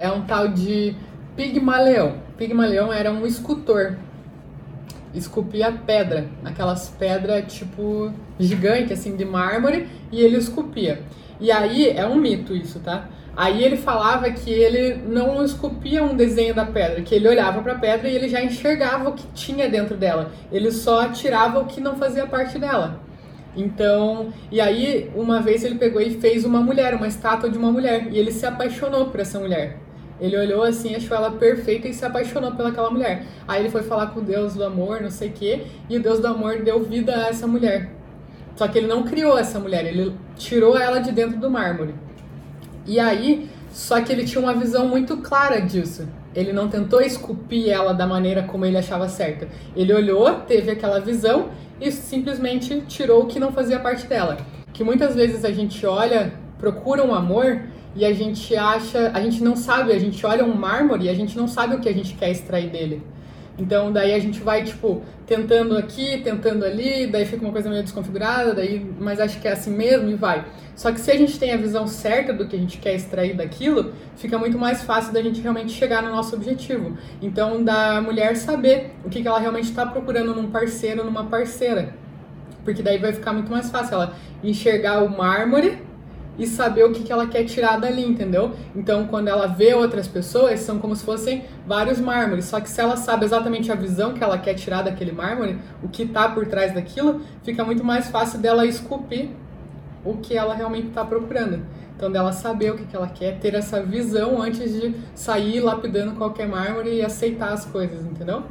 É um tal de Pigmaleão. Pigmaleão era um escultor. Esculpia pedra, aquelas pedras tipo gigante assim de mármore, e ele esculpia. E aí é um mito isso, tá? Aí ele falava que ele não esculpia um desenho da pedra, que ele olhava para a pedra e ele já enxergava o que tinha dentro dela. Ele só tirava o que não fazia parte dela. Então, e aí uma vez ele pegou e fez uma mulher, uma estátua de uma mulher, e ele se apaixonou por essa mulher. Ele olhou assim, achou ela perfeita e se apaixonou pelaquela mulher. Aí ele foi falar com o Deus do amor, não sei o quê, e o Deus do amor deu vida a essa mulher. Só que ele não criou essa mulher, ele tirou ela de dentro do mármore. E aí, só que ele tinha uma visão muito clara disso. Ele não tentou esculpir ela da maneira como ele achava certa. Ele olhou, teve aquela visão e simplesmente tirou o que não fazia parte dela. Que muitas vezes a gente olha, procura um amor e a gente acha, a gente não sabe, a gente olha um mármore e a gente não sabe o que a gente quer extrair dele. Então daí a gente vai tipo tentando aqui, tentando ali, daí fica uma coisa meio desconfigurada, daí, mas acho que é assim mesmo e vai. Só que se a gente tem a visão certa do que a gente quer extrair daquilo, fica muito mais fácil da gente realmente chegar no nosso objetivo. Então da mulher saber o que, que ela realmente está procurando num parceiro, numa parceira. Porque daí vai ficar muito mais fácil ela enxergar o mármore e saber o que, que ela quer tirar dali, entendeu? Então, quando ela vê outras pessoas, são como se fossem vários mármores. Só que se ela sabe exatamente a visão que ela quer tirar daquele mármore, o que está por trás daquilo, fica muito mais fácil dela esculpir o que ela realmente está procurando. Então, dela saber o que, que ela quer, ter essa visão antes de sair lapidando qualquer mármore e aceitar as coisas, entendeu?